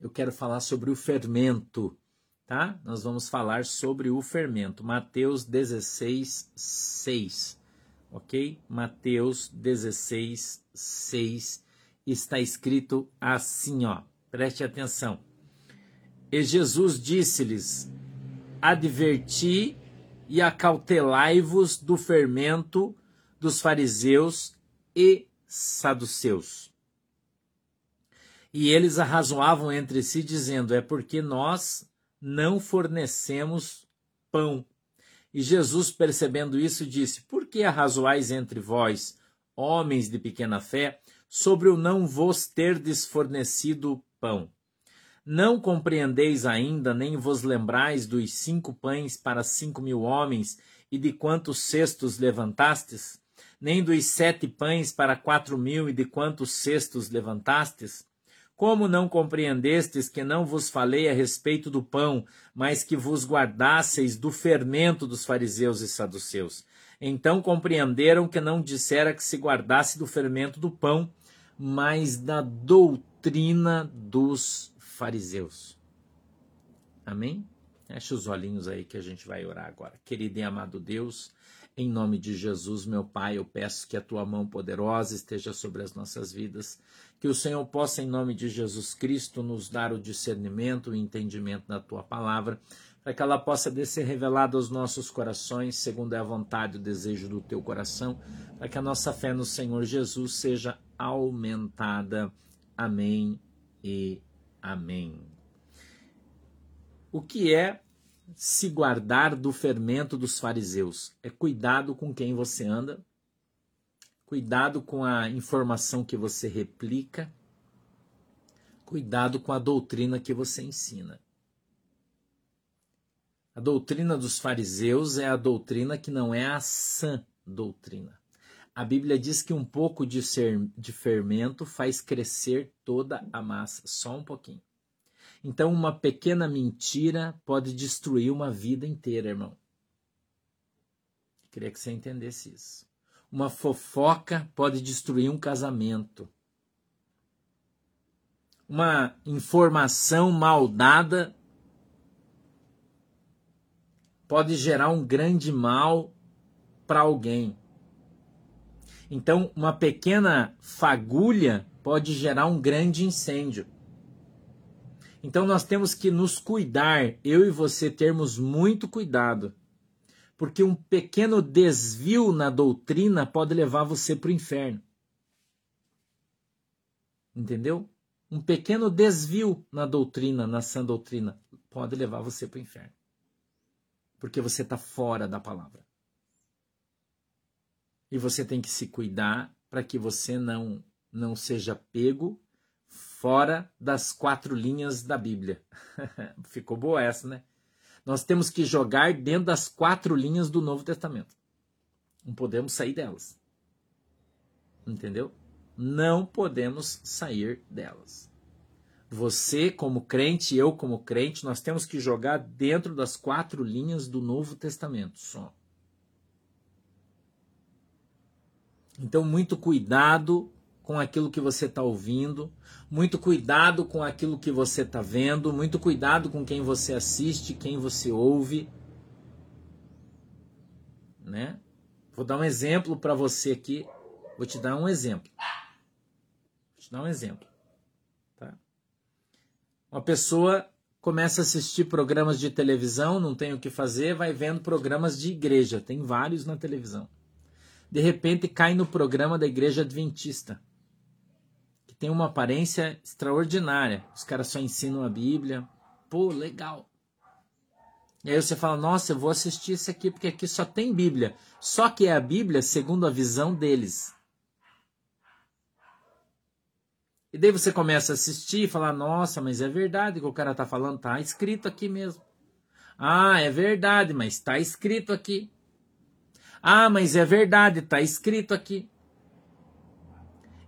eu quero falar sobre o fermento, tá? Nós vamos falar sobre o fermento. Mateus 16, 6. Ok? Mateus 16, 6 está escrito assim, ó. Preste atenção. E Jesus disse-lhes: Adverti e acautelai-vos do fermento dos fariseus e saduceus. E eles arrazoavam entre si, dizendo: É porque nós não fornecemos pão. E Jesus, percebendo isso, disse: Por que arrazoais entre vós, homens de pequena fé, sobre o não vos ter desfornecido pão? Não compreendeis ainda, nem vos lembrais dos cinco pães para cinco mil homens e de quantos cestos levantastes? Nem dos sete pães para quatro mil e de quantos cestos levantastes? Como não compreendestes que não vos falei a respeito do pão, mas que vos guardasseis do fermento dos fariseus e saduceus? Então compreenderam que não dissera que se guardasse do fermento do pão, mas da doutrina dos fariseus. Amém? Feche os olhinhos aí que a gente vai orar agora. Querido e amado Deus, em nome de Jesus, meu Pai, eu peço que a tua mão poderosa esteja sobre as nossas vidas, que o Senhor possa, em nome de Jesus Cristo, nos dar o discernimento, o entendimento da tua palavra, para que ela possa ser revelada aos nossos corações, segundo é a vontade e o desejo do teu coração, para que a nossa fé no Senhor Jesus seja aumentada. Amém e Amém. O que é se guardar do fermento dos fariseus? É cuidado com quem você anda, cuidado com a informação que você replica, cuidado com a doutrina que você ensina. A doutrina dos fariseus é a doutrina que não é a sã doutrina. A Bíblia diz que um pouco de, ser, de fermento faz crescer toda a massa, só um pouquinho. Então, uma pequena mentira pode destruir uma vida inteira, irmão. Queria que você entendesse isso. Uma fofoca pode destruir um casamento. Uma informação mal dada pode gerar um grande mal para alguém. Então, uma pequena fagulha pode gerar um grande incêndio. Então, nós temos que nos cuidar, eu e você termos muito cuidado, porque um pequeno desvio na doutrina pode levar você para o inferno. Entendeu? Um pequeno desvio na doutrina, na sã doutrina, pode levar você para o inferno. Porque você está fora da palavra. E você tem que se cuidar para que você não não seja pego fora das quatro linhas da Bíblia. Ficou boa essa, né? Nós temos que jogar dentro das quatro linhas do Novo Testamento. Não podemos sair delas. Entendeu? Não podemos sair delas. Você, como crente, eu, como crente, nós temos que jogar dentro das quatro linhas do Novo Testamento só. Então, muito cuidado com aquilo que você está ouvindo, muito cuidado com aquilo que você está vendo, muito cuidado com quem você assiste, quem você ouve. Né? Vou dar um exemplo para você aqui. Vou te dar um exemplo. Vou te dar um exemplo. Tá? Uma pessoa começa a assistir programas de televisão, não tem o que fazer, vai vendo programas de igreja. Tem vários na televisão de repente cai no programa da Igreja Adventista, tem uma aparência extraordinária. Os caras só ensinam a Bíblia. Pô, legal. E aí você fala: Nossa, eu vou assistir isso aqui porque aqui só tem Bíblia. Só que é a Bíblia segundo a visão deles. E daí você começa a assistir e falar: Nossa, mas é verdade que o cara está falando, tá escrito aqui mesmo. Ah, é verdade, mas está escrito aqui. Ah, mas é verdade, está escrito aqui.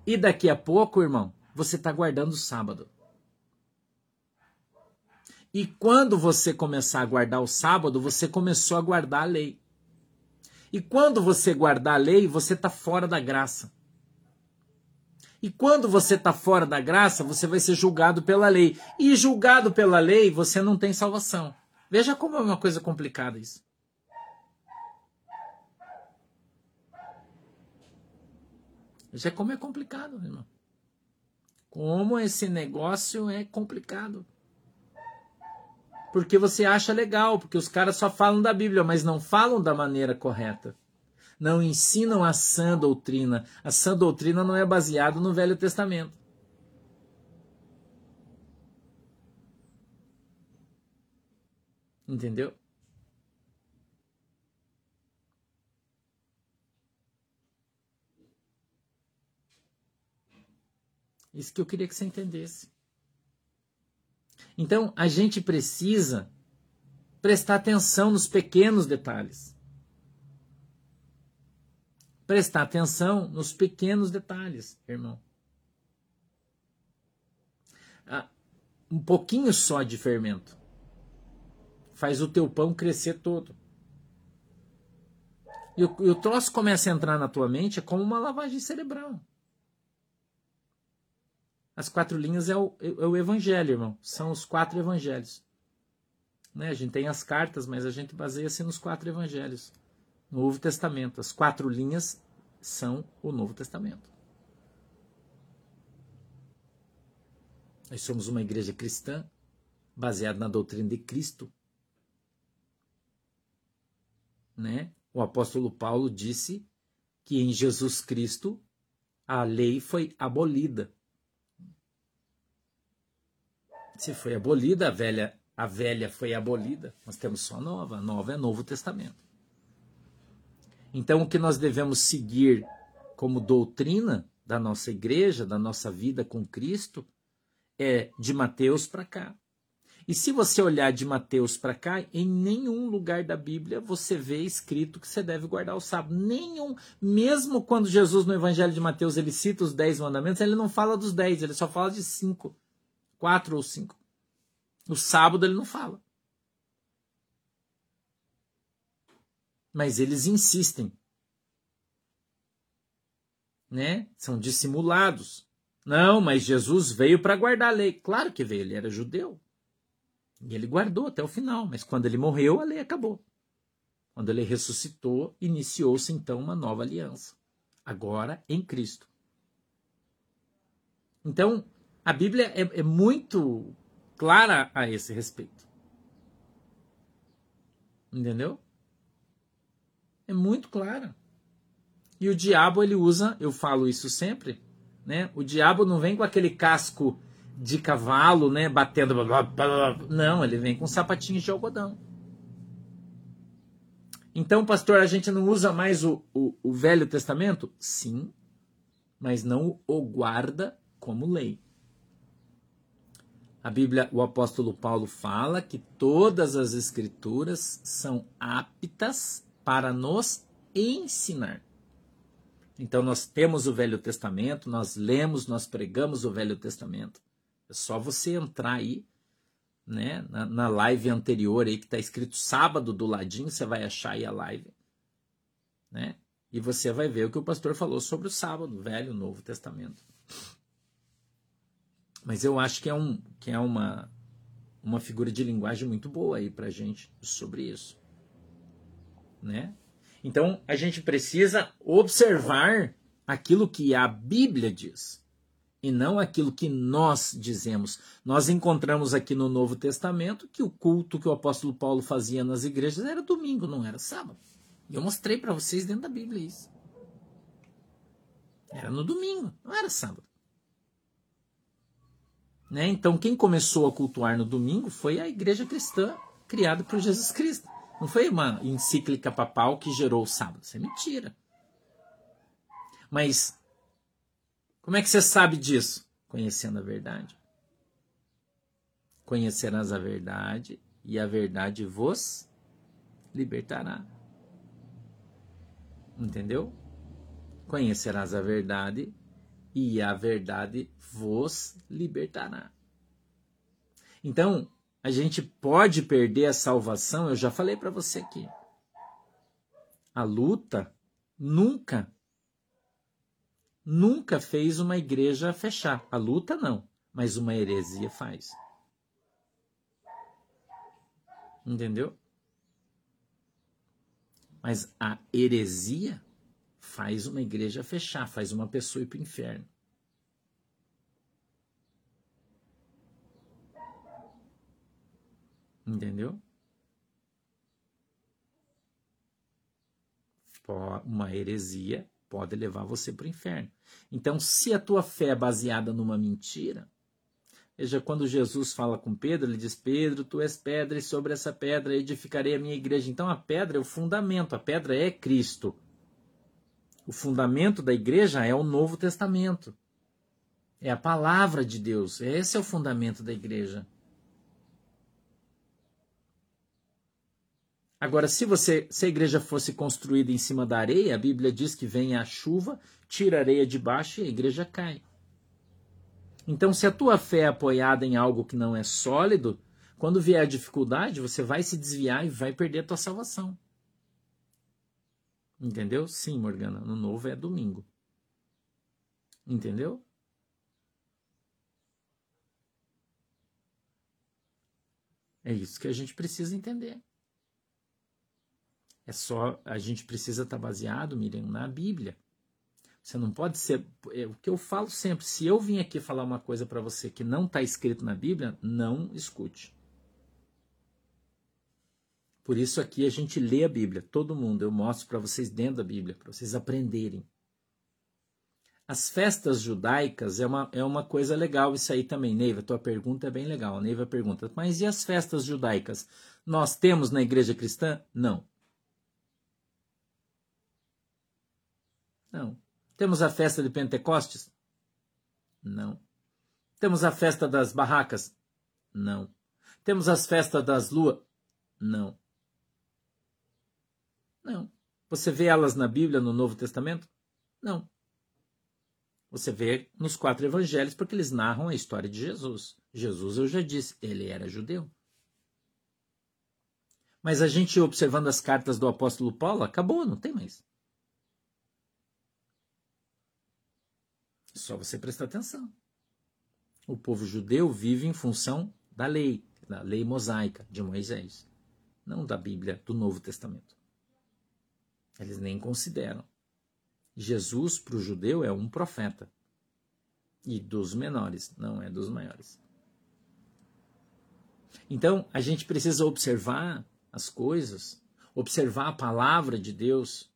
E daqui a pouco, irmão, você está guardando o sábado. E quando você começar a guardar o sábado, você começou a guardar a lei. E quando você guardar a lei, você está fora da graça. E quando você está fora da graça, você vai ser julgado pela lei. E julgado pela lei, você não tem salvação. Veja como é uma coisa complicada isso. Veja como é complicado, irmão. Como esse negócio é complicado. Porque você acha legal, porque os caras só falam da Bíblia, mas não falam da maneira correta. Não ensinam a sã doutrina. A sã doutrina não é baseada no Velho Testamento. Entendeu? Isso que eu queria que você entendesse. Então, a gente precisa prestar atenção nos pequenos detalhes. Prestar atenção nos pequenos detalhes, irmão. Ah, um pouquinho só de fermento faz o teu pão crescer todo. E o, e o troço começa a entrar na tua mente é como uma lavagem cerebral. As quatro linhas é o, é o evangelho, irmão. São os quatro evangelhos. Né? A gente tem as cartas, mas a gente baseia-se nos quatro evangelhos. No Novo Testamento. As quatro linhas são o Novo Testamento. Nós somos uma igreja cristã baseada na doutrina de Cristo. Né? O apóstolo Paulo disse que em Jesus Cristo a lei foi abolida. Se foi abolida, a velha, a velha foi abolida, nós temos só a nova. A nova é Novo Testamento. Então, o que nós devemos seguir como doutrina da nossa igreja, da nossa vida com Cristo, é de Mateus para cá. E se você olhar de Mateus para cá, em nenhum lugar da Bíblia você vê escrito que você deve guardar o sábado. Nenhum. Mesmo quando Jesus, no Evangelho de Mateus, ele cita os dez mandamentos, ele não fala dos dez, ele só fala de cinco quatro ou cinco. No sábado ele não fala. Mas eles insistem. Né? São dissimulados. Não, mas Jesus veio para guardar a lei. Claro que veio, ele era judeu. E ele guardou até o final, mas quando ele morreu, a lei acabou. Quando ele ressuscitou, iniciou-se então uma nova aliança. Agora em Cristo. Então, a Bíblia é, é muito clara a esse respeito. Entendeu? É muito clara. E o diabo ele usa, eu falo isso sempre, né? O diabo não vem com aquele casco de cavalo, né, batendo, não, ele vem com sapatinhos de algodão. Então, pastor, a gente não usa mais o, o, o Velho Testamento? Sim, mas não o guarda como lei. A Bíblia, o apóstolo Paulo fala que todas as escrituras são aptas para nos ensinar. Então nós temos o Velho Testamento, nós lemos, nós pregamos o Velho Testamento. É só você entrar aí, né, na, na live anterior aí que está escrito sábado do ladinho, você vai achar aí a live, né? E você vai ver o que o pastor falou sobre o sábado, Velho, Novo Testamento. Mas eu acho que é, um, que é uma, uma figura de linguagem muito boa aí para gente sobre isso. Né? Então a gente precisa observar aquilo que a Bíblia diz e não aquilo que nós dizemos. Nós encontramos aqui no Novo Testamento que o culto que o apóstolo Paulo fazia nas igrejas era domingo, não era sábado. E eu mostrei para vocês dentro da Bíblia isso. Era no domingo, não era sábado. Né? Então, quem começou a cultuar no domingo foi a igreja cristã criada por Jesus Cristo. Não foi uma encíclica papal que gerou o sábado. Isso é mentira. Mas, como é que você sabe disso? Conhecendo a verdade. Conhecerás a verdade e a verdade vos libertará. Entendeu? Conhecerás a verdade e a verdade vos libertará. Então, a gente pode perder a salvação, eu já falei para você aqui. A luta nunca nunca fez uma igreja fechar. A luta não, mas uma heresia faz. Entendeu? Mas a heresia faz uma igreja fechar, faz uma pessoa ir para o inferno. Entendeu? Uma heresia pode levar você para o inferno. Então, se a tua fé é baseada numa mentira, veja, quando Jesus fala com Pedro, ele diz: Pedro, tu és pedra, e sobre essa pedra edificarei a minha igreja. Então, a pedra é o fundamento, a pedra é Cristo. O fundamento da igreja é o Novo Testamento. É a palavra de Deus. Esse é o fundamento da igreja. Agora, se você, se a igreja fosse construída em cima da areia, a Bíblia diz que vem a chuva, tira a areia de baixo e a igreja cai. Então, se a tua fé é apoiada em algo que não é sólido, quando vier a dificuldade, você vai se desviar e vai perder a tua salvação. Entendeu? Sim, Morgana, no novo é domingo. Entendeu? É isso que a gente precisa entender. É só a gente precisa estar tá baseado, Miriam, na Bíblia. Você não pode ser. É, o que eu falo sempre: se eu vim aqui falar uma coisa para você que não está escrito na Bíblia, não escute. Por isso aqui a gente lê a Bíblia, todo mundo. Eu mostro para vocês dentro da Bíblia, para vocês aprenderem. As festas judaicas é uma, é uma coisa legal isso aí também. Neiva, tua pergunta é bem legal. Neiva pergunta, mas e as festas judaicas? Nós temos na igreja cristã? Não. Não. Temos a festa de Pentecostes? Não. Temos a festa das barracas? Não. Temos as festas das luas? Não. Não. Você vê elas na Bíblia, no Novo Testamento? Não. Você vê nos quatro evangelhos porque eles narram a história de Jesus. Jesus, eu já disse, ele era judeu. Mas a gente observando as cartas do apóstolo Paulo, acabou, não tem mais. Só você prestar atenção. O povo judeu vive em função da lei, da lei mosaica de Moisés, não da Bíblia do Novo Testamento. Eles nem consideram. Jesus, para o judeu, é um profeta. E dos menores, não é dos maiores. Então, a gente precisa observar as coisas, observar a palavra de Deus,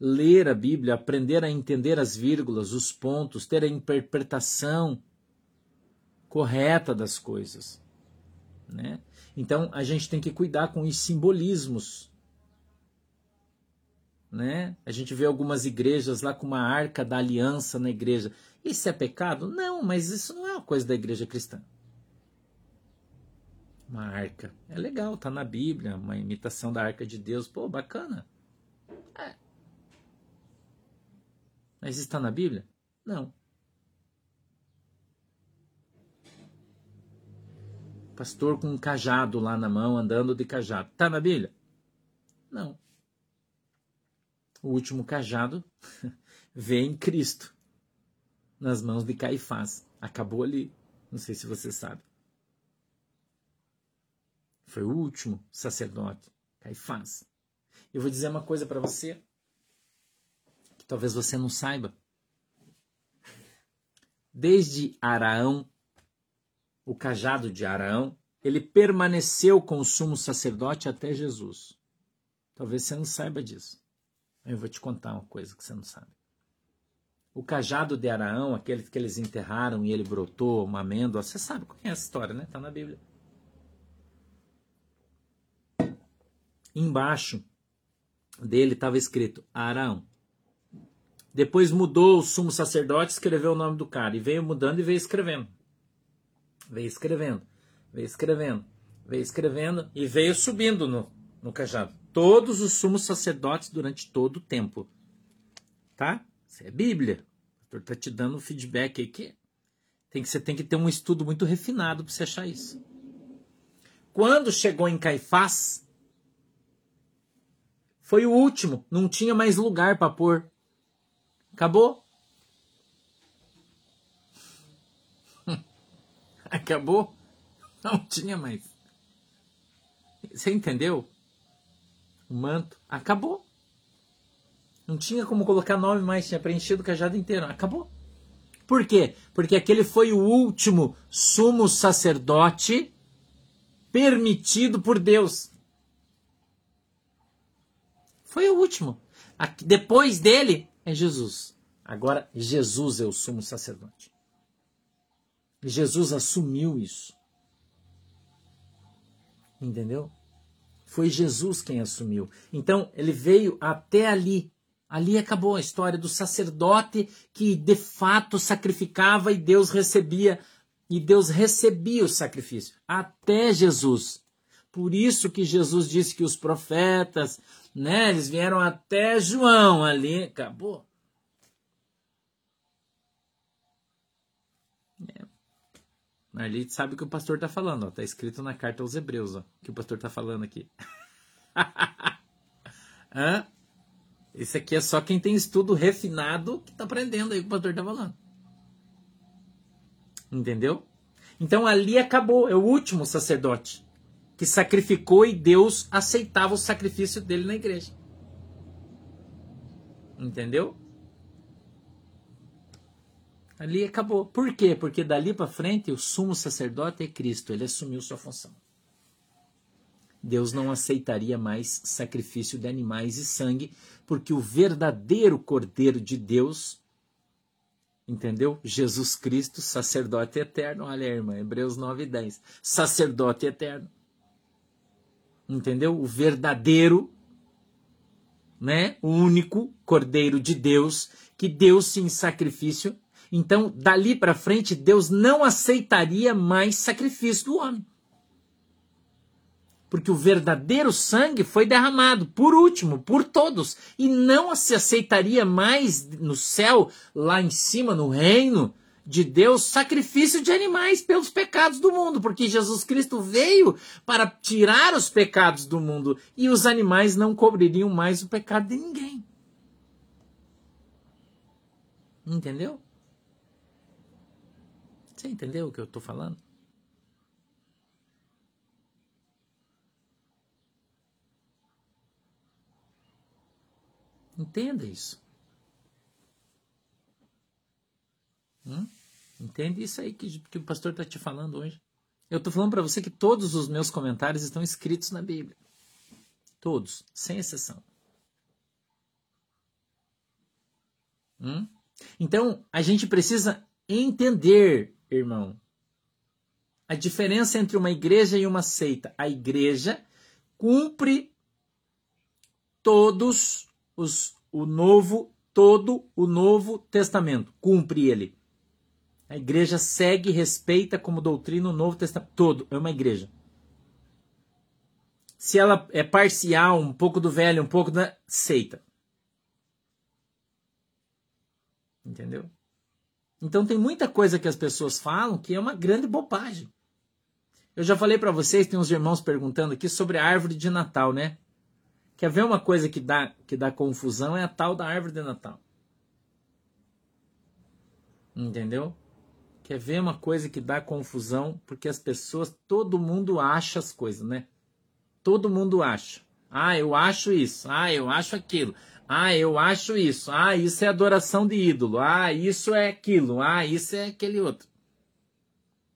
ler a Bíblia, aprender a entender as vírgulas, os pontos, ter a interpretação correta das coisas. Né? Então a gente tem que cuidar com os simbolismos. Né? A gente vê algumas igrejas lá com uma arca da aliança na igreja. Isso é pecado? Não, mas isso não é uma coisa da igreja cristã. Uma arca. É legal, tá na Bíblia, uma imitação da arca de Deus. Pô, bacana. É, mas está na Bíblia? Não. Pastor com um cajado lá na mão, andando de cajado. Está na Bíblia? Não. O último cajado vem em Cristo, nas mãos de Caifás. Acabou ali. Não sei se você sabe. Foi o último sacerdote, Caifás. Eu vou dizer uma coisa para você. Talvez você não saiba. Desde Araão, o cajado de Araão, ele permaneceu com o sumo sacerdote até Jesus. Talvez você não saiba disso. Eu vou te contar uma coisa que você não sabe. O cajado de Araão, aquele que eles enterraram e ele brotou uma amêndoa, você sabe, conhece a história, né? Está na Bíblia. Embaixo dele estava escrito Araão. Depois mudou o sumo sacerdote, escreveu o nome do cara. E veio mudando e veio escrevendo. Veio escrevendo, veio escrevendo, veio escrevendo e veio subindo no, no cajado todos os sumos sacerdotes durante todo o tempo. Tá? Isso é Bíblia. O pastor está te dando um feedback aqui. Tem que, você tem que ter um estudo muito refinado para você achar isso. Quando chegou em Caifás, foi o último. Não tinha mais lugar para pôr. Acabou? Acabou? Não tinha mais. Você entendeu? O manto acabou. Não tinha como colocar nome mais, tinha preenchido o cajado inteiro. Acabou. Por quê? Porque aquele foi o último sumo sacerdote permitido por Deus. Foi o último. Depois dele é Jesus. Agora, Jesus é o sumo sacerdote. Jesus assumiu isso. Entendeu? Foi Jesus quem assumiu. Então, ele veio até ali. Ali acabou a história do sacerdote que de fato sacrificava e Deus recebia e Deus recebia o sacrifício até Jesus. Por isso que Jesus disse que os profetas, né, eles vieram até João ali, acabou. Ali sabe o que o pastor está falando, está escrito na carta aos Hebreus, ó, que o pastor está falando aqui. Hã? Esse aqui é só quem tem estudo refinado que está aprendendo aí o que o pastor está falando. Entendeu? Então ali acabou, é o último sacerdote que sacrificou e Deus aceitava o sacrifício dele na igreja. Entendeu? Ali acabou. Por quê? Porque dali para frente o sumo sacerdote é Cristo, ele assumiu sua função. Deus não aceitaria mais sacrifício de animais e sangue, porque o verdadeiro Cordeiro de Deus, entendeu? Jesus Cristo, sacerdote eterno. Olha irmã, Hebreus 9 e 10. Sacerdote eterno. Entendeu? O verdadeiro, né? O único Cordeiro de Deus, que deu-se em sacrifício. Então, dali para frente, Deus não aceitaria mais sacrifício do homem porque o verdadeiro sangue foi derramado, por último, por todos, e não se aceitaria mais no céu, lá em cima, no reino de Deus, sacrifício de animais pelos pecados do mundo, porque Jesus Cristo veio para tirar os pecados do mundo e os animais não cobririam mais o pecado de ninguém. Entendeu? Você entendeu o que eu estou falando? Entenda isso. Hum? Entende isso aí que, que o pastor está te falando hoje. Eu estou falando para você que todos os meus comentários estão escritos na Bíblia. Todos, sem exceção. Hum? Então, a gente precisa entender, irmão, a diferença entre uma igreja e uma seita. A igreja cumpre todos os, o novo, todo o Novo Testamento. Cumpre ele. A igreja segue e respeita como doutrina o Novo Testamento. Todo. É uma igreja. Se ela é parcial, um pouco do velho, um pouco da. Seita. Entendeu? Então tem muita coisa que as pessoas falam que é uma grande bobagem. Eu já falei para vocês, tem uns irmãos perguntando aqui sobre a árvore de Natal, né? Quer ver uma coisa que dá, que dá confusão? É a tal da árvore de Natal. Entendeu? Quer ver uma coisa que dá confusão? Porque as pessoas, todo mundo acha as coisas, né? Todo mundo acha. Ah, eu acho isso. Ah, eu acho aquilo. Ah, eu acho isso. Ah, isso é adoração de ídolo. Ah, isso é aquilo. Ah, isso é aquele outro.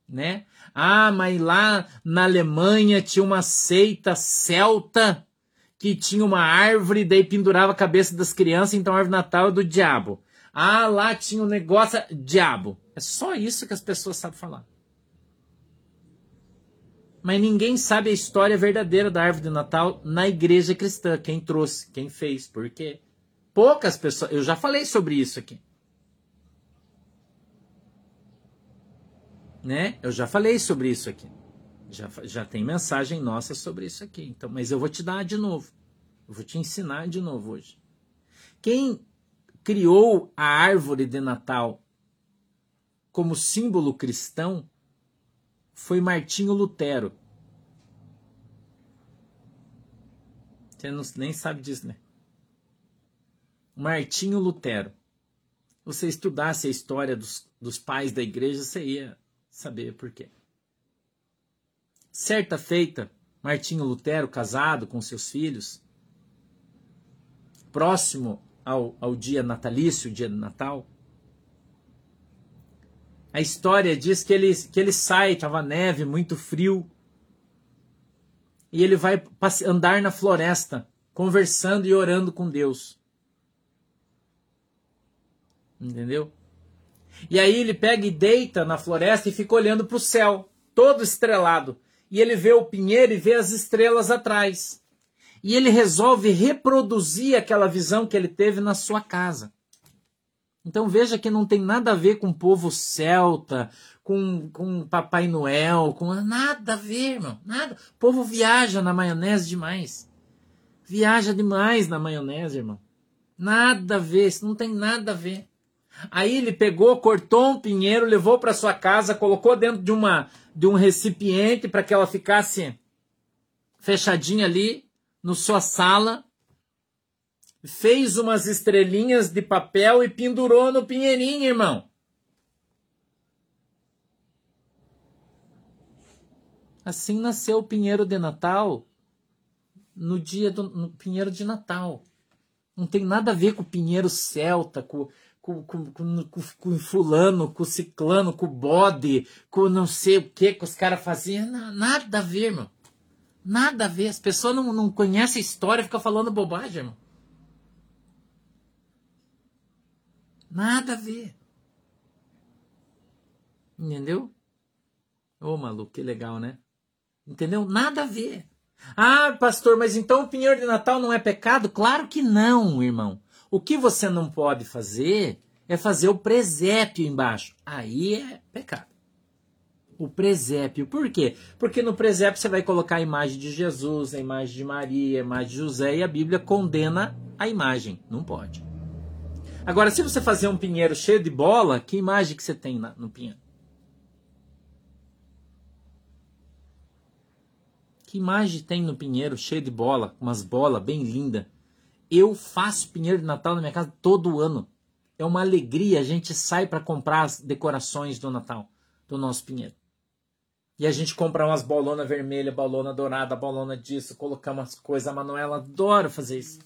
Né? Ah, mas lá na Alemanha tinha uma seita celta que tinha uma árvore, daí pendurava a cabeça das crianças, então a árvore natal é do diabo. Ah, lá tinha um negócio, diabo. É só isso que as pessoas sabem falar. Mas ninguém sabe a história verdadeira da árvore de Natal na igreja cristã. Quem trouxe, quem fez, por quê? Poucas pessoas. Eu já falei sobre isso aqui. Né? Eu já falei sobre isso aqui. Já, já tem mensagem nossa sobre isso aqui. Então, mas eu vou te dar de novo. Eu vou te ensinar de novo hoje. Quem criou a árvore de Natal como símbolo cristão foi Martinho Lutero. Você não, nem sabe disso, né? Martinho Lutero. Você estudasse a história dos, dos pais da igreja, você ia saber por quê. Certa feita, Martinho Lutero, casado com seus filhos, próximo ao, ao dia natalício, o dia do Natal, a história diz que ele, que ele sai, estava neve, muito frio, e ele vai andar na floresta, conversando e orando com Deus. Entendeu? E aí ele pega e deita na floresta e fica olhando para o céu, todo estrelado. E ele vê o pinheiro e vê as estrelas atrás. E ele resolve reproduzir aquela visão que ele teve na sua casa. Então veja que não tem nada a ver com o povo celta, com, com Papai Noel, com nada a ver, irmão. Nada. O povo viaja na maionese demais. Viaja demais na maionese, irmão. Nada a ver, isso não tem nada a ver. Aí ele pegou, cortou um pinheiro, levou para sua casa, colocou dentro de uma de um recipiente para que ela ficasse fechadinha ali no sua sala. Fez umas estrelinhas de papel e pendurou no pinheirinho, irmão. Assim nasceu o pinheiro de Natal no dia do no pinheiro de Natal. Não tem nada a ver com o pinheiro celta, com, com, com, com, com, fulano, com ciclano, com bode, com não sei o que que os caras faziam. Nada a ver, irmão. Nada a ver. As pessoas não, não conhecem a história e ficam falando bobagem, irmão. Nada a ver. Entendeu? Ô, oh, maluco, que legal, né? Entendeu? Nada a ver. Ah, pastor, mas então o pinheiro de Natal não é pecado? Claro que não, irmão. O que você não pode fazer é fazer o presépio embaixo. Aí é pecado. O presépio. Por quê? Porque no presépio você vai colocar a imagem de Jesus, a imagem de Maria, a imagem de José e a Bíblia condena a imagem. Não pode. Agora, se você fazer um pinheiro cheio de bola, que imagem que você tem no pinheiro? Que imagem tem no pinheiro cheio de bola, umas bolas bem lindas? Eu faço pinheiro de Natal na minha casa todo ano. É uma alegria. A gente sai para comprar as decorações do Natal do nosso pinheiro. E a gente compra umas bolonas vermelhas, bolona dourada, bolona disso, colocamos umas coisas. A Manuela adora fazer isso.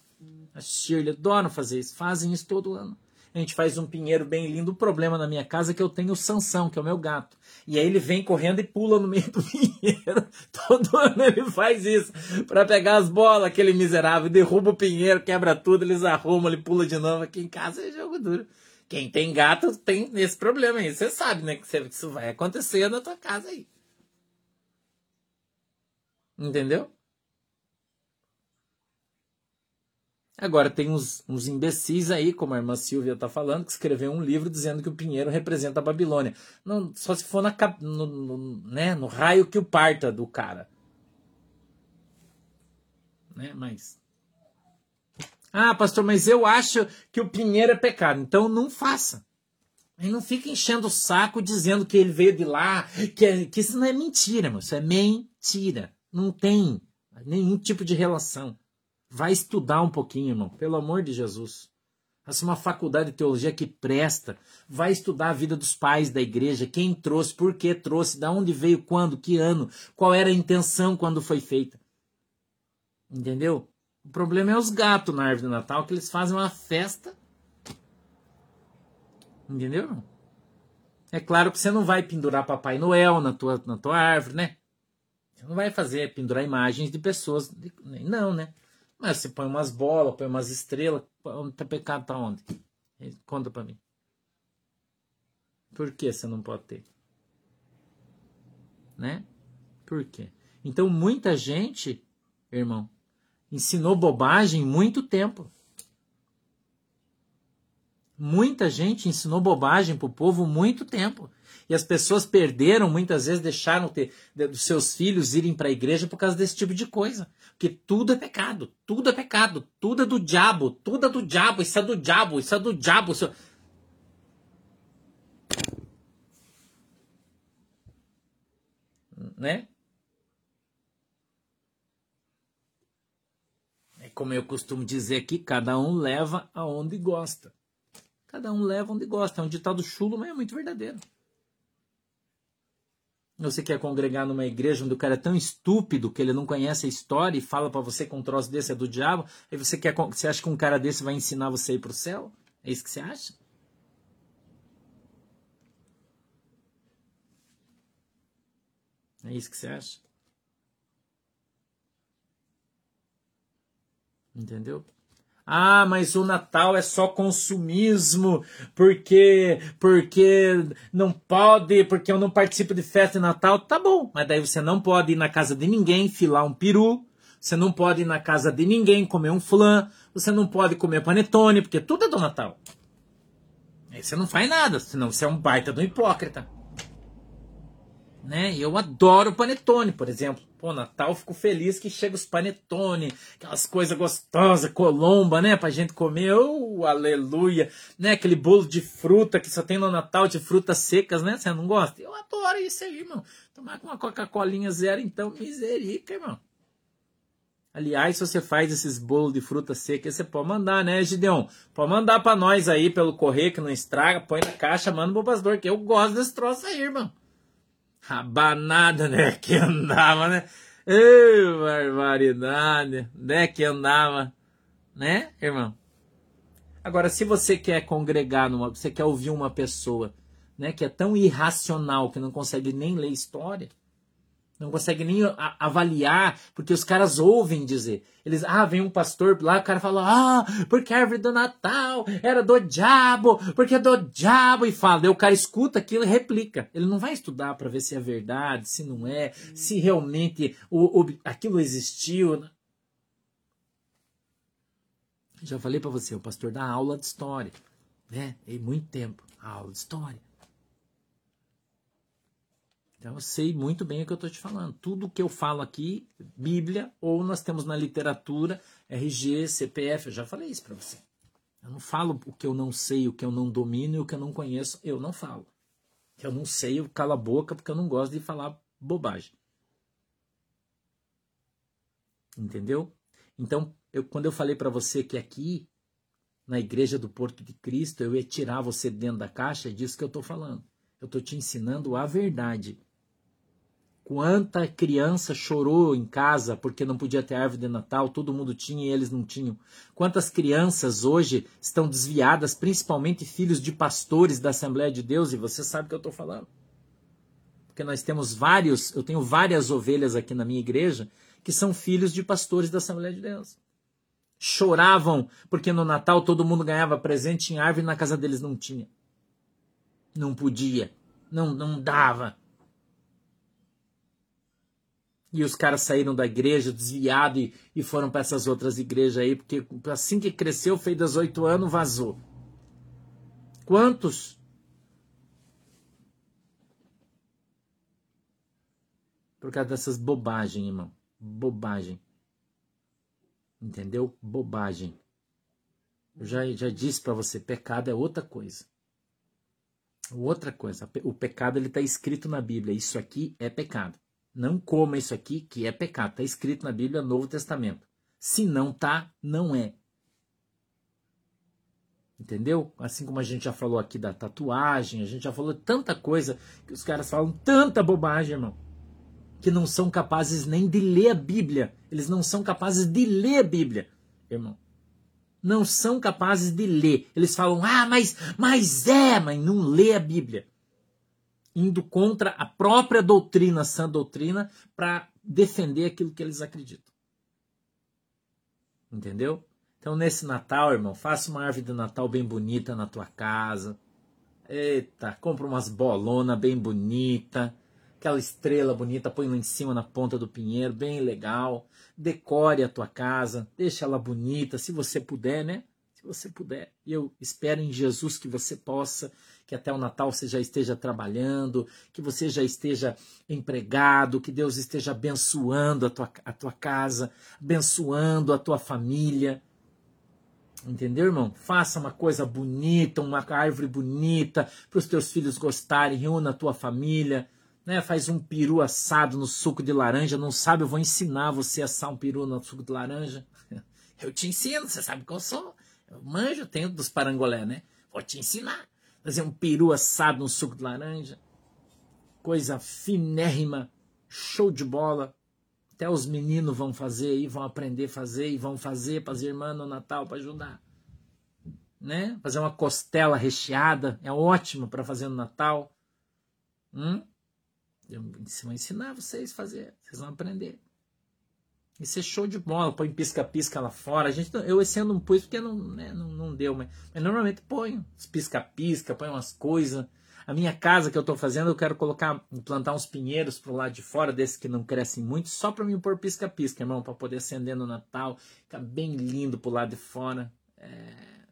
A Shirley adora fazer isso. Fazem isso todo ano a gente faz um pinheiro bem lindo. O problema na minha casa é que eu tenho o Sansão, que é o meu gato. E aí ele vem correndo e pula no meio do pinheiro. Todo ano ele faz isso para pegar as bolas, aquele miserável, derruba o pinheiro, quebra tudo, eles arrumam, ele pula de novo. Aqui em casa é jogo duro. Quem tem gato tem esse problema aí. Você sabe, né, que isso vai acontecer na tua casa aí. Entendeu? Agora tem uns, uns imbecis aí, como a irmã Silvia está falando, que escreveu um livro dizendo que o pinheiro representa a Babilônia. Não, só se for na, no, no, né, no raio que o parta do cara. Né, mas. Ah, pastor, mas eu acho que o pinheiro é pecado. Então não faça. Aí não fica enchendo o saco dizendo que ele veio de lá, que, é, que isso não é mentira, irmão. Isso é mentira. Não tem nenhum tipo de relação. Vai estudar um pouquinho, irmão, pelo amor de Jesus. Faça uma faculdade de teologia que presta. Vai estudar a vida dos pais da igreja, quem trouxe, por que trouxe, da onde veio, quando, que ano, qual era a intenção quando foi feita. Entendeu? O problema é os gatos na árvore de Natal, que eles fazem uma festa. Entendeu? É claro que você não vai pendurar Papai Noel na tua, na tua árvore, né? Você não vai fazer, pendurar imagens de pessoas. Não, né? Mas você põe umas bolas, põe umas estrelas, tá pecado tá onde? Conta para mim. Por que você não pode ter? Né? Por quê? Então muita gente, irmão, ensinou bobagem muito tempo. Muita gente ensinou bobagem pro povo muito tempo. E as pessoas perderam, muitas vezes deixaram ter, de, dos seus filhos irem para a igreja por causa desse tipo de coisa. Porque tudo é pecado, tudo é pecado, tudo é do diabo, tudo é do diabo, isso é do diabo, isso é do diabo. Isso... Né? É como eu costumo dizer aqui, cada um leva aonde gosta. Cada um leva onde gosta. É um ditado chulo, mas é muito verdadeiro. Você quer congregar numa igreja onde o cara é tão estúpido que ele não conhece a história e fala para você que um troço desse é do diabo? Aí você quer, você acha que um cara desse vai ensinar você a ir pro céu? É isso que você acha? É isso que você acha? Entendeu? Ah, mas o Natal é só consumismo, porque porque não pode, porque eu não participo de festa de Natal. Tá bom, mas daí você não pode ir na casa de ninguém filar um peru, você não pode ir na casa de ninguém comer um flan, você não pode comer panetone, porque tudo é do Natal. Aí você não faz nada, senão você é um baita do hipócrita né? Eu adoro panetone, por exemplo. Pô, Natal fico feliz que chega os panetone, aquelas coisas gostosas, colomba, né, pra gente comer. Oh, aleluia, né? Aquele bolo de fruta que só tem no Natal de frutas secas, né? Você não gosta? Eu adoro isso aí, irmão. Tomar com uma Coca-Colinha zero, então, miserica, irmão. Aliás, se você faz esses bolos de fruta seca, você pode mandar, né, Gideon? Pode mandar para nós aí pelo correio que não estraga, põe na caixa, manda pro pastor, que eu gosto desse troço aí, irmão rabanada, né? Que andava, né? Ei, barbaridade, né? Que andava, né, irmão? Agora, se você quer congregar, numa, você quer ouvir uma pessoa, né, que é tão irracional que não consegue nem ler história, não consegue nem avaliar, porque os caras ouvem dizer. Eles, ah, vem um pastor lá, o cara fala, ah, porque a árvore do Natal era do diabo, porque é do diabo, e fala. O cara escuta aquilo e replica. Ele não vai estudar para ver se é verdade, se não é, se realmente o, o aquilo existiu. Já falei para você, o pastor dá aula de história, né? Em muito tempo, aula de história. Então eu sei muito bem o que eu estou te falando. Tudo que eu falo aqui, Bíblia, ou nós temos na literatura, RG, CPF, eu já falei isso para você. Eu não falo o que eu não sei, o que eu não domino e o que eu não conheço, eu não falo. Eu não sei, eu calo a boca porque eu não gosto de falar bobagem. Entendeu? Então, eu, quando eu falei para você que aqui, na igreja do Porto de Cristo, eu ia tirar você dentro da caixa, é disso que eu estou falando. Eu estou te ensinando a verdade. Quanta criança chorou em casa porque não podia ter árvore de Natal, todo mundo tinha e eles não tinham. Quantas crianças hoje estão desviadas, principalmente filhos de pastores da Assembleia de Deus, e você sabe o que eu estou falando. Porque nós temos vários, eu tenho várias ovelhas aqui na minha igreja que são filhos de pastores da Assembleia de Deus. Choravam porque no Natal todo mundo ganhava presente em árvore e na casa deles não tinha. Não podia, não, não dava. E os caras saíram da igreja desviado e, e foram para essas outras igrejas aí, porque assim que cresceu, fez 18 anos, vazou. Quantos? Por causa dessas bobagens, irmão. Bobagem. Entendeu? Bobagem. Eu já, já disse para você, pecado é outra coisa. Outra coisa. O pecado ele está escrito na Bíblia. Isso aqui é pecado. Não coma isso aqui, que é pecado. Está escrito na Bíblia, Novo Testamento. Se não tá, não é. Entendeu? Assim como a gente já falou aqui da tatuagem, a gente já falou tanta coisa que os caras falam tanta bobagem, irmão, que não são capazes nem de ler a Bíblia. Eles não são capazes de ler a Bíblia, irmão. Não são capazes de ler. Eles falam, ah, mas, mas é, mas não lê a Bíblia indo contra a própria doutrina, sã doutrina, para defender aquilo que eles acreditam. Entendeu? Então, nesse Natal, irmão, faça uma árvore de Natal bem bonita na tua casa. Eita, compra umas bolona bem bonita, aquela estrela bonita, põe lá em cima na ponta do pinheiro, bem legal. Decore a tua casa, deixa ela bonita, se você puder, né? Se você puder. E eu espero em Jesus que você possa que até o Natal você já esteja trabalhando, que você já esteja empregado, que Deus esteja abençoando a tua, a tua casa, abençoando a tua família. Entendeu, irmão? Faça uma coisa bonita, uma árvore bonita para os teus filhos gostarem, reúna a tua família. Né, faz um peru assado no suco de laranja. Não sabe? Eu vou ensinar você a assar um peru no suco de laranja. Eu te ensino, você sabe que eu sou. Eu manjo, tenho dos parangolé, né? Vou te ensinar fazer um peru assado no suco de laranja. coisa finérrima, show de bola. Até os meninos vão fazer aí, vão aprender a fazer e vão fazer para as irmãs no Natal para ajudar. Né? Fazer uma costela recheada é ótimo para fazer no Natal. Hum? Eu vou ensinar vocês a fazer, vocês vão aprender. Isso é show de bola, põe pisca-pisca lá fora. A gente, eu esse ano não pus porque não, né, não, não deu, mas, mas normalmente ponho pisca-pisca, põe umas coisas. A minha casa que eu estou fazendo, eu quero colocar, plantar uns pinheiros pro lado de fora, desses que não crescem muito, só para mim pôr pisca-pisca, irmão, para poder acender no Natal. Fica bem lindo pro lado de fora. É...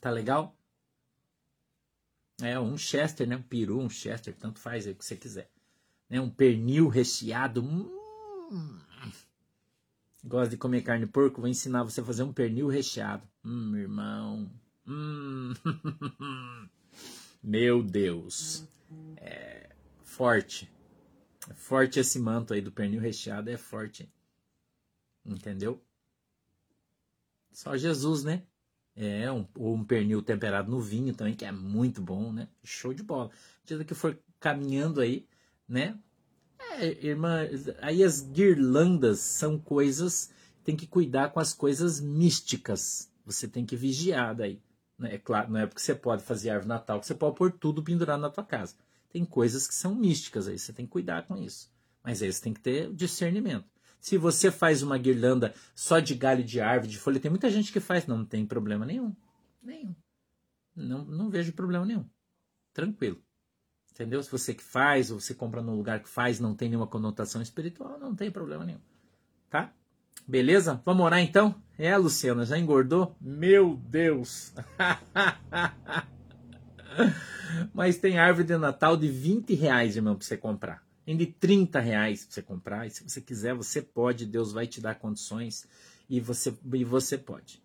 Tá legal? É, um Chester, né? Um peru, um Chester, tanto faz aí o que você quiser. Né? Um pernil recheado. Hum. Gosta de comer carne de porco? Vou ensinar você a fazer um pernil recheado. Hum, irmão. Hum. Meu Deus. É forte. É forte esse manto aí do pernil recheado, é forte. Entendeu? Só Jesus, né? É, um, ou um pernil temperado no vinho também, que é muito bom, né? Show de bola. dia que for caminhando aí, né? É, irmã, aí as guirlandas são coisas, tem que cuidar com as coisas místicas. Você tem que vigiar daí. Né? É claro, não é porque você pode fazer árvore natal que você pode pôr tudo pendurado na tua casa. Tem coisas que são místicas aí, você tem que cuidar com isso. Mas aí você tem que ter discernimento. Se você faz uma guirlanda só de galho de árvore, de folha, tem muita gente que faz, não, não tem problema nenhum. Nenhum. Não, não vejo problema nenhum. Tranquilo. Entendeu? Se você que faz, ou você compra num lugar que faz, não tem nenhuma conotação espiritual, não tem problema nenhum. Tá? Beleza? Vamos orar então? É, Luciana, já engordou? Meu Deus! Mas tem árvore de Natal de 20 reais, irmão, para você comprar em de 30 reais para você comprar. E se você quiser, você pode, Deus vai te dar condições e você, e você pode.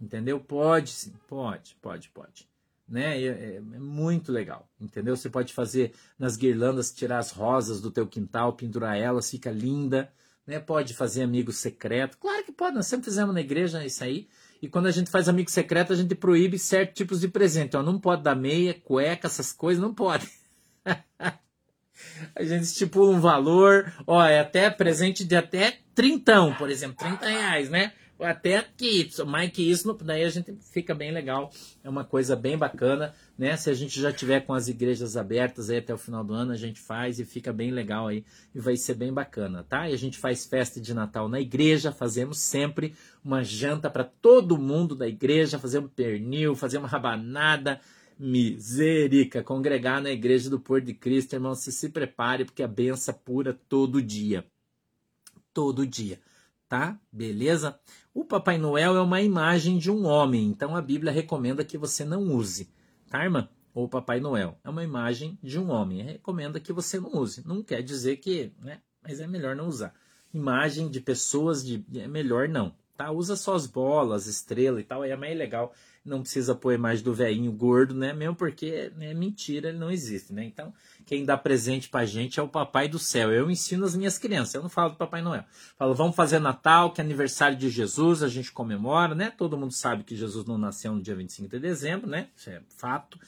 Entendeu? Pode sim, pode, pode, pode. Né? É, é, é, muito legal, entendeu? Você pode fazer nas guirlandas, tirar as rosas do teu quintal, pendurar elas, fica linda. Né? Pode fazer amigo secreto. Claro que pode, nós sempre fizemos na igreja isso aí. E quando a gente faz amigo secreto, a gente proíbe certos tipos de presente. Então, não pode dar meia, cueca, essas coisas, não pode. A gente estipula um valor, ó, é até presente de até trintão, por exemplo, 30 reais, né? Até isso, mais que isso, daí a gente fica bem legal. É uma coisa bem bacana, né? Se a gente já tiver com as igrejas abertas aí até o final do ano, a gente faz e fica bem legal aí e vai ser bem bacana, tá? E a gente faz festa de Natal na igreja, fazemos sempre uma janta para todo mundo da igreja, fazemos pernil, fazemos rabanada, Miserica, congregar na igreja do Pôr de Cristo, irmão, se se prepare, porque a benção pura todo dia. Todo dia, tá? Beleza? O Papai Noel é uma imagem de um homem, então a Bíblia recomenda que você não use, tá, irmã? Ou Papai Noel é uma imagem de um homem, recomenda que você não use. Não quer dizer que, né? Mas é melhor não usar. Imagem de pessoas de é melhor não, tá? Usa só as bolas, estrela e tal, aí é mais legal não precisa pôr imagem do velhinho gordo, né? Mesmo porque é mentira, ele não existe, né? Então, quem dá presente pra gente é o Papai do Céu. Eu ensino as minhas crianças, eu não falo do Papai Noel. Falo, vamos fazer Natal, que é aniversário de Jesus, a gente comemora, né? Todo mundo sabe que Jesus não nasceu no dia 25 de dezembro, né? Isso é fato.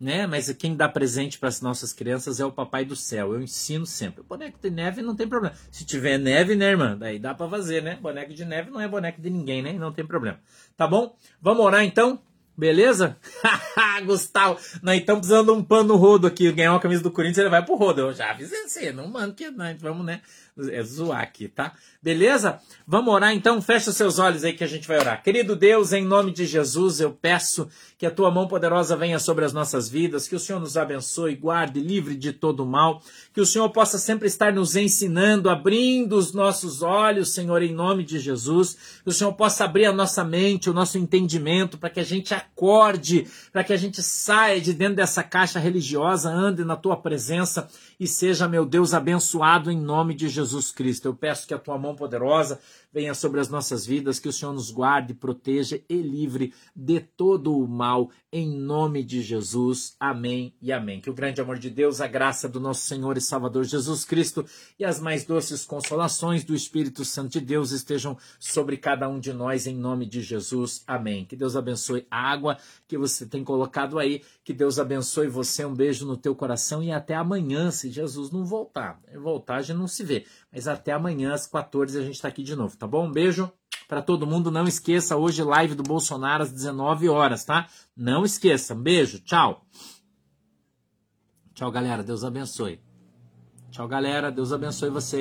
Né? Mas quem dá presente para as nossas crianças é o Papai do Céu. Eu ensino sempre. Boneco de neve não tem problema. Se tiver neve, né, irmã? Daí dá para fazer, né? Boneco de neve não é boneco de ninguém, né? Não tem problema. Tá bom? Vamos orar então? Beleza? Gustavo, nós estamos precisando de um pano no rodo aqui. Ganhar uma camisa do Corinthians, ele vai pro rodo. Eu já avisei não mano que nós vamos, né? É zoar aqui, tá? Beleza? Vamos orar então? Fecha seus olhos aí que a gente vai orar. Querido Deus, em nome de Jesus, eu peço que a tua mão poderosa venha sobre as nossas vidas, que o Senhor nos abençoe, guarde, livre de todo mal, que o Senhor possa sempre estar nos ensinando, abrindo os nossos olhos, Senhor, em nome de Jesus, que o Senhor possa abrir a nossa mente, o nosso entendimento, para que a gente acorde, para que a gente saia de dentro dessa caixa religiosa, ande na tua presença e seja, meu Deus, abençoado em nome de Jesus Cristo. Eu peço que a tua mão poderosa venha sobre as nossas vidas, que o Senhor nos guarde, proteja e livre de todo o mal, em nome de Jesus. Amém e amém. Que o grande amor de Deus, a graça do nosso Senhor e Salvador Jesus Cristo e as mais doces consolações do Espírito Santo de Deus estejam sobre cada um de nós, em nome de Jesus. Amém. Que Deus abençoe a água que você tem colocado aí, que Deus abençoe você, um beijo no teu coração e até amanhã, se Jesus não voltar. Voltar a gente não se vê, mas até amanhã às 14 a gente está aqui de novo, tá bom? Um beijo para todo mundo. Não esqueça, hoje live do Bolsonaro às 19 horas, tá? Não esqueça. Um beijo, tchau. Tchau, galera. Deus abençoe. Tchau, galera. Deus abençoe você.